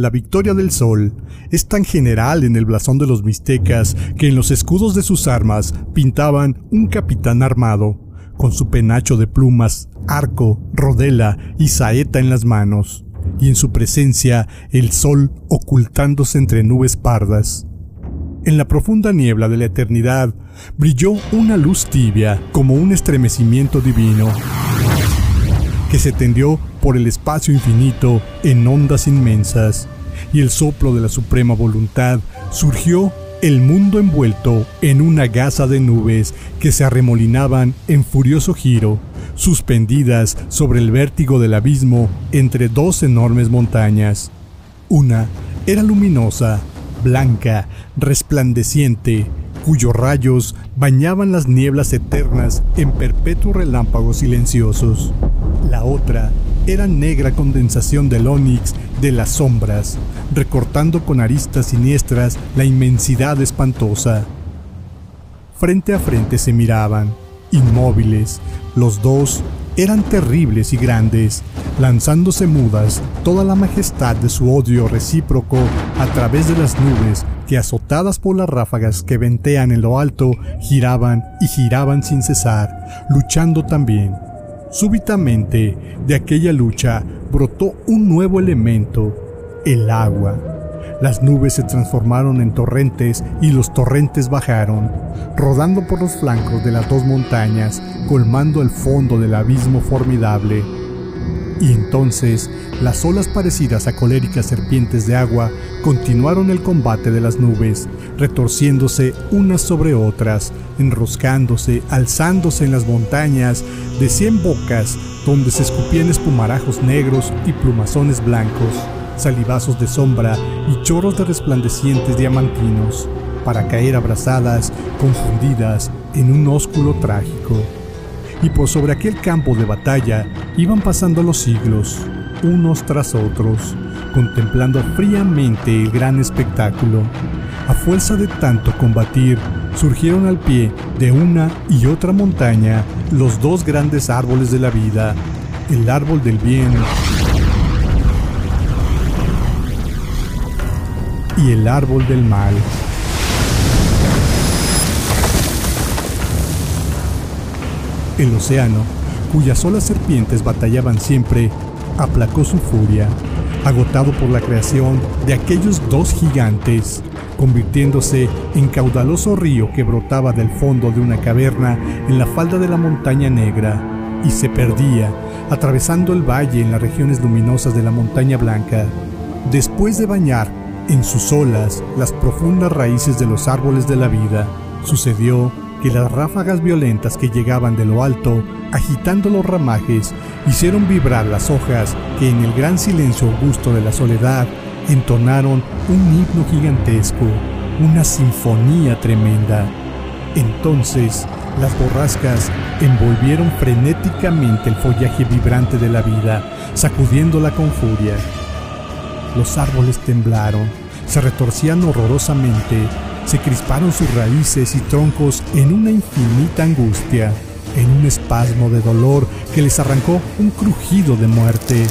La victoria del sol es tan general en el blasón de los mixtecas que en los escudos de sus armas pintaban un capitán armado, con su penacho de plumas, arco, rodela y saeta en las manos, y en su presencia el sol ocultándose entre nubes pardas. En la profunda niebla de la eternidad brilló una luz tibia como un estremecimiento divino que se tendió por el espacio infinito en ondas inmensas, y el soplo de la suprema voluntad surgió el mundo envuelto en una gasa de nubes que se arremolinaban en furioso giro, suspendidas sobre el vértigo del abismo entre dos enormes montañas. Una era luminosa, blanca, resplandeciente, cuyos rayos bañaban las nieblas eternas en perpetuos relámpagos silenciosos. La otra era negra condensación del ónix de las sombras, recortando con aristas siniestras la inmensidad espantosa. Frente a frente se miraban, inmóviles, los dos eran terribles y grandes, lanzándose mudas toda la majestad de su odio recíproco a través de las nubes que azotadas por las ráfagas que ventean en lo alto, giraban y giraban sin cesar, luchando también. Súbitamente, de aquella lucha brotó un nuevo elemento, el agua. Las nubes se transformaron en torrentes y los torrentes bajaron, rodando por los flancos de las dos montañas, colmando el fondo del abismo formidable. Y entonces las olas parecidas a coléricas serpientes de agua continuaron el combate de las nubes, retorciéndose unas sobre otras, enroscándose, alzándose en las montañas de cien bocas donde se escupían espumarajos negros y plumazones blancos salivazos de sombra y chorros de resplandecientes diamantinos, para caer abrazadas, confundidas, en un ósculo trágico. Y por sobre aquel campo de batalla iban pasando los siglos, unos tras otros, contemplando fríamente el gran espectáculo. A fuerza de tanto combatir, surgieron al pie de una y otra montaña los dos grandes árboles de la vida, el árbol del bien y el árbol del mal. El océano, cuyas olas serpientes batallaban siempre, aplacó su furia, agotado por la creación de aquellos dos gigantes, convirtiéndose en caudaloso río que brotaba del fondo de una caverna en la falda de la montaña negra y se perdía, atravesando el valle en las regiones luminosas de la montaña blanca. Después de bañar en sus olas las profundas raíces de los árboles de la vida, sucedió que las ráfagas violentas que llegaban de lo alto, agitando los ramajes, hicieron vibrar las hojas que en el gran silencio augusto de la soledad entonaron un himno gigantesco, una sinfonía tremenda. Entonces, las borrascas envolvieron frenéticamente el follaje vibrante de la vida, sacudiéndola con furia. Los árboles temblaron, se retorcían horrorosamente, se crisparon sus raíces y troncos en una infinita angustia, en un espasmo de dolor que les arrancó un crujido de muerte.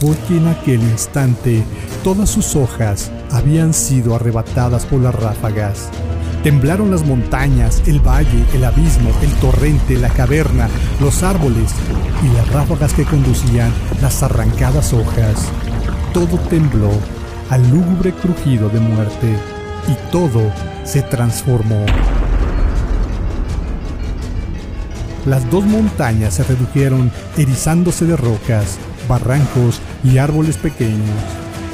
Porque en aquel instante todas sus hojas habían sido arrebatadas por las ráfagas. Temblaron las montañas, el valle, el abismo, el torrente, la caverna, los árboles y las ráfagas que conducían las arrancadas hojas todo tembló al lúgubre crujido de muerte y todo se transformó. Las dos montañas se redujeron erizándose de rocas, barrancos y árboles pequeños.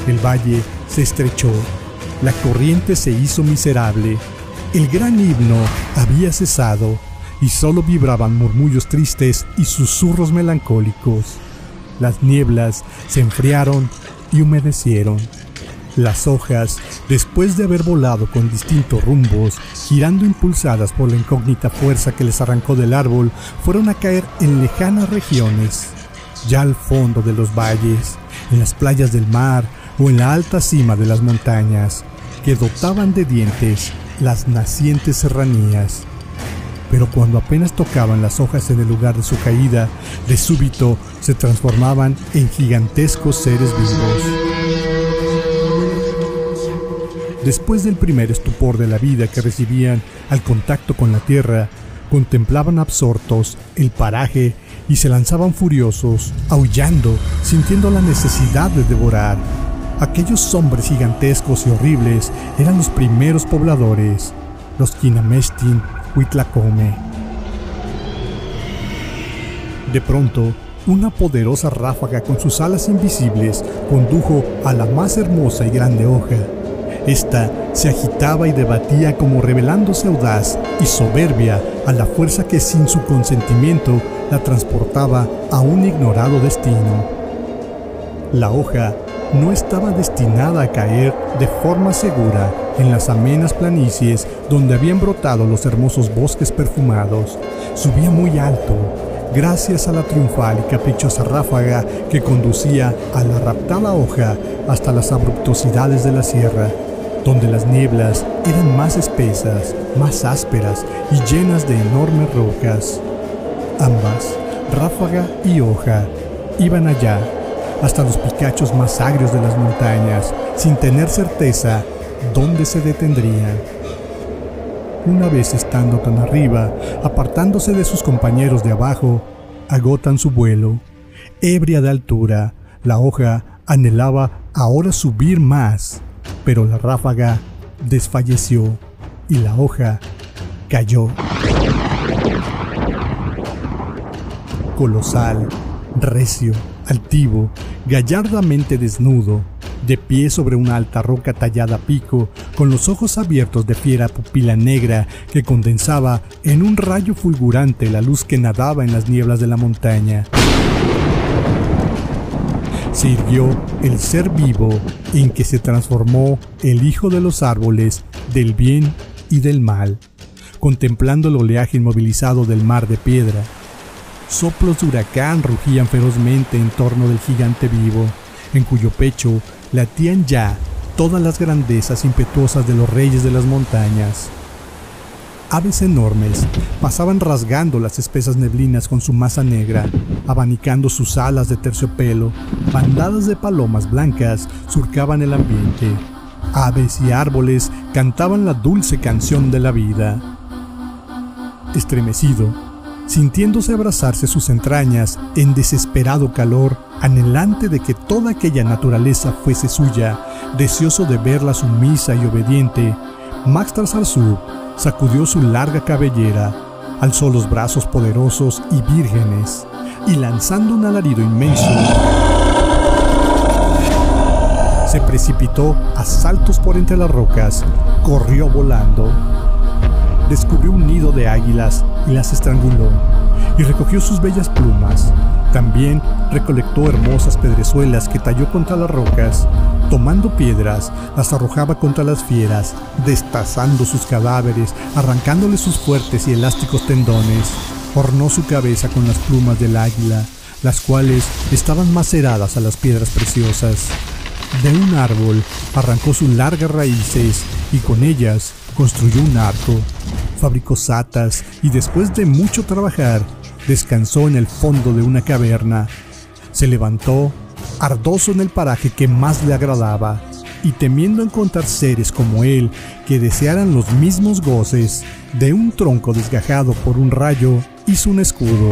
El valle se estrechó, la corriente se hizo miserable, el gran himno había cesado y solo vibraban murmullos tristes y susurros melancólicos. Las nieblas se enfriaron y humedecieron. Las hojas, después de haber volado con distintos rumbos, girando impulsadas por la incógnita fuerza que les arrancó del árbol, fueron a caer en lejanas regiones, ya al fondo de los valles, en las playas del mar o en la alta cima de las montañas, que dotaban de dientes las nacientes serranías pero cuando apenas tocaban las hojas en el lugar de su caída, de súbito se transformaban en gigantescos seres vivos. después del primer estupor de la vida que recibían al contacto con la tierra, contemplaban absortos el paraje y se lanzaban furiosos, aullando, sintiendo la necesidad de devorar. Aquellos hombres gigantescos y horribles eran los primeros pobladores, los Kinamestin Huitlacome. De pronto, una poderosa ráfaga con sus alas invisibles condujo a la más hermosa y grande hoja. Esta se agitaba y debatía como revelándose audaz y soberbia a la fuerza que sin su consentimiento la transportaba a un ignorado destino. La hoja no estaba destinada a caer de forma segura en las amenas planicies donde habían brotado los hermosos bosques perfumados. Subía muy alto, gracias a la triunfal y caprichosa ráfaga que conducía a la raptada hoja hasta las abruptosidades de la sierra, donde las nieblas eran más espesas, más ásperas y llenas de enormes rocas. Ambas, ráfaga y hoja, iban allá, hasta los picachos más agrios de las montañas, sin tener certeza dónde se detendrían. Una vez estando tan arriba, apartándose de sus compañeros de abajo, agotan su vuelo. Ebria de altura, la hoja anhelaba ahora subir más, pero la ráfaga desfalleció y la hoja cayó. Colosal, recio, altivo, gallardamente desnudo, de pie sobre una alta roca tallada a pico, con los ojos abiertos de fiera pupila negra que condensaba en un rayo fulgurante la luz que nadaba en las nieblas de la montaña. Sirvió el ser vivo en que se transformó el hijo de los árboles, del bien y del mal, contemplando el oleaje inmovilizado del mar de piedra. Soplos de huracán rugían ferozmente en torno del gigante vivo, en cuyo pecho latían ya todas las grandezas impetuosas de los reyes de las montañas. Aves enormes pasaban rasgando las espesas neblinas con su masa negra, abanicando sus alas de terciopelo, bandadas de palomas blancas surcaban el ambiente. Aves y árboles cantaban la dulce canción de la vida. Estremecido, sintiéndose abrazarse sus entrañas en desesperado calor, anhelante de que toda aquella naturaleza fuese suya, deseoso de verla sumisa y obediente, Max Tarzarzu sacudió su larga cabellera, alzó los brazos poderosos y vírgenes, y lanzando un alarido inmenso, se precipitó a saltos por entre las rocas, corrió volando descubrió un nido de águilas y las estranguló, y recogió sus bellas plumas. También recolectó hermosas pedrezuelas que talló contra las rocas. Tomando piedras, las arrojaba contra las fieras, destazando sus cadáveres, arrancándoles sus fuertes y elásticos tendones. Ornó su cabeza con las plumas del águila, las cuales estaban maceradas a las piedras preciosas. De un árbol arrancó sus largas raíces y con ellas construyó un arco, fabricó satas y después de mucho trabajar, descansó en el fondo de una caverna. Se levantó, ardoso en el paraje que más le agradaba, y temiendo encontrar seres como él que desearan los mismos goces, de un tronco desgajado por un rayo, hizo un escudo.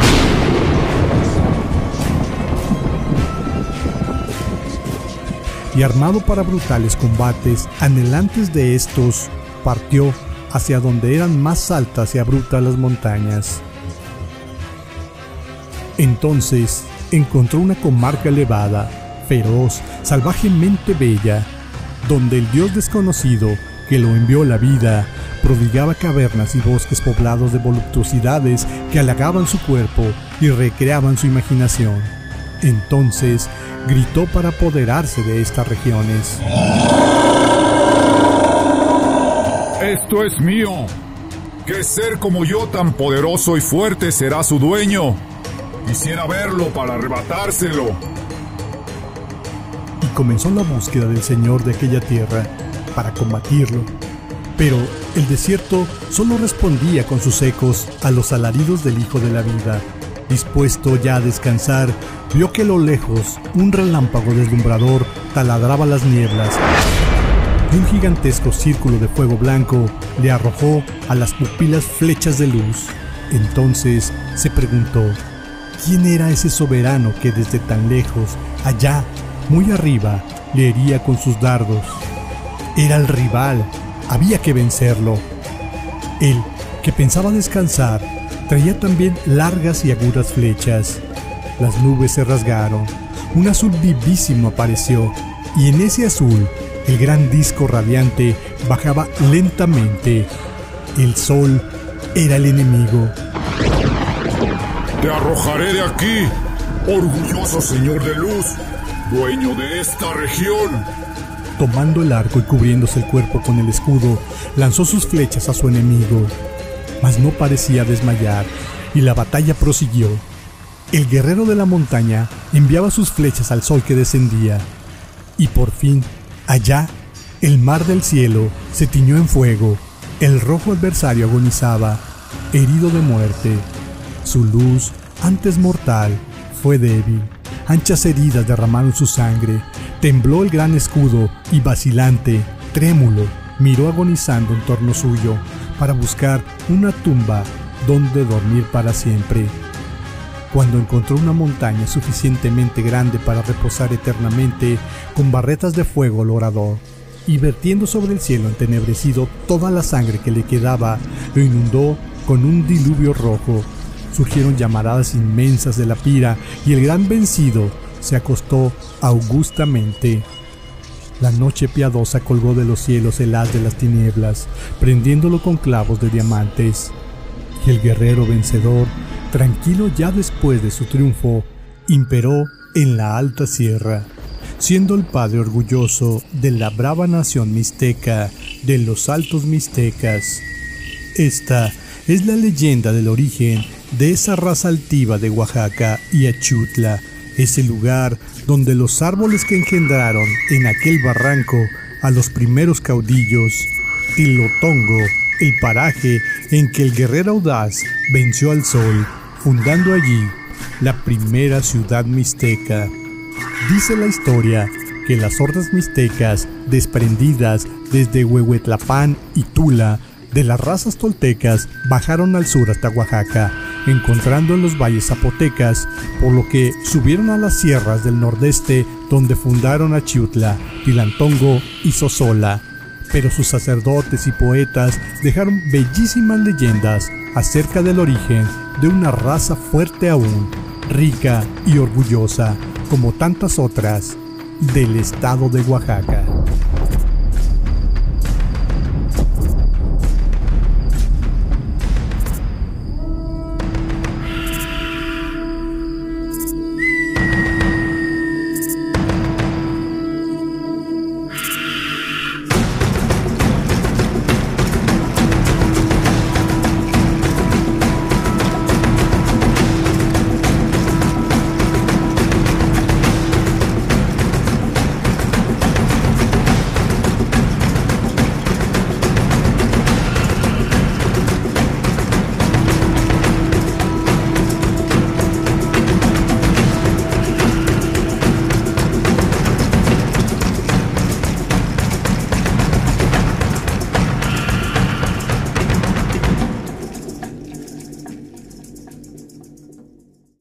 Y armado para brutales combates, anhelantes de estos, partió hacia donde eran más altas y abruptas las montañas. Entonces encontró una comarca elevada, feroz, salvajemente bella, donde el dios desconocido que lo envió la vida prodigaba cavernas y bosques poblados de voluptuosidades que halagaban su cuerpo y recreaban su imaginación. Entonces gritó para apoderarse de estas regiones. Esto es mío. ¿Qué ser como yo tan poderoso y fuerte será su dueño? Quisiera verlo para arrebatárselo. Comenzó la búsqueda del Señor de aquella tierra para combatirlo. Pero el desierto solo respondía con sus ecos a los alaridos del Hijo de la Vida. Dispuesto ya a descansar, vio que a lo lejos un relámpago deslumbrador taladraba las nieblas y un gigantesco círculo de fuego blanco le arrojó a las pupilas flechas de luz. Entonces se preguntó, ¿quién era ese soberano que desde tan lejos, allá, muy arriba, le hería con sus dardos? Era el rival, había que vencerlo. Él, que pensaba descansar, traía también largas y agudas flechas. Las nubes se rasgaron, un azul vivísimo apareció, y en ese azul el gran disco radiante bajaba lentamente. El sol era el enemigo. Te arrojaré de aquí, orgulloso señor de luz, dueño de esta región. Tomando el arco y cubriéndose el cuerpo con el escudo, lanzó sus flechas a su enemigo. Mas no parecía desmayar, y la batalla prosiguió. El guerrero de la montaña enviaba sus flechas al sol que descendía, y por fin Allá, el mar del cielo se tiñó en fuego, el rojo adversario agonizaba, herido de muerte. Su luz, antes mortal, fue débil. Anchas heridas derramaron su sangre. Tembló el gran escudo y vacilante, trémulo, miró agonizando en torno suyo para buscar una tumba donde dormir para siempre. Cuando encontró una montaña suficientemente grande para reposar eternamente, con barretas de fuego lorador, y vertiendo sobre el cielo entenebrecido toda la sangre que le quedaba, lo inundó con un diluvio rojo. Surgieron llamaradas inmensas de la pira y el gran vencido se acostó augustamente. La noche piadosa colgó de los cielos el haz de las tinieblas, prendiéndolo con clavos de diamantes. Y el guerrero vencedor tranquilo ya después de su triunfo, imperó en la alta sierra, siendo el padre orgulloso de la brava nación mixteca de los altos mixtecas. Esta es la leyenda del origen de esa raza altiva de Oaxaca y Achutla, ese lugar donde los árboles que engendraron en aquel barranco a los primeros caudillos, Tilotongo, el paraje en que el guerrero audaz venció al sol fundando allí la primera ciudad mixteca. Dice la historia que las hordas mixtecas, desprendidas desde Huehuetlapán y Tula, de las razas toltecas, bajaron al sur hasta Oaxaca, encontrando en los valles zapotecas, por lo que subieron a las sierras del nordeste donde fundaron a Chiutla, Tilantongo y Sosola. Pero sus sacerdotes y poetas dejaron bellísimas leyendas acerca del origen de una raza fuerte aún, rica y orgullosa, como tantas otras, del estado de Oaxaca.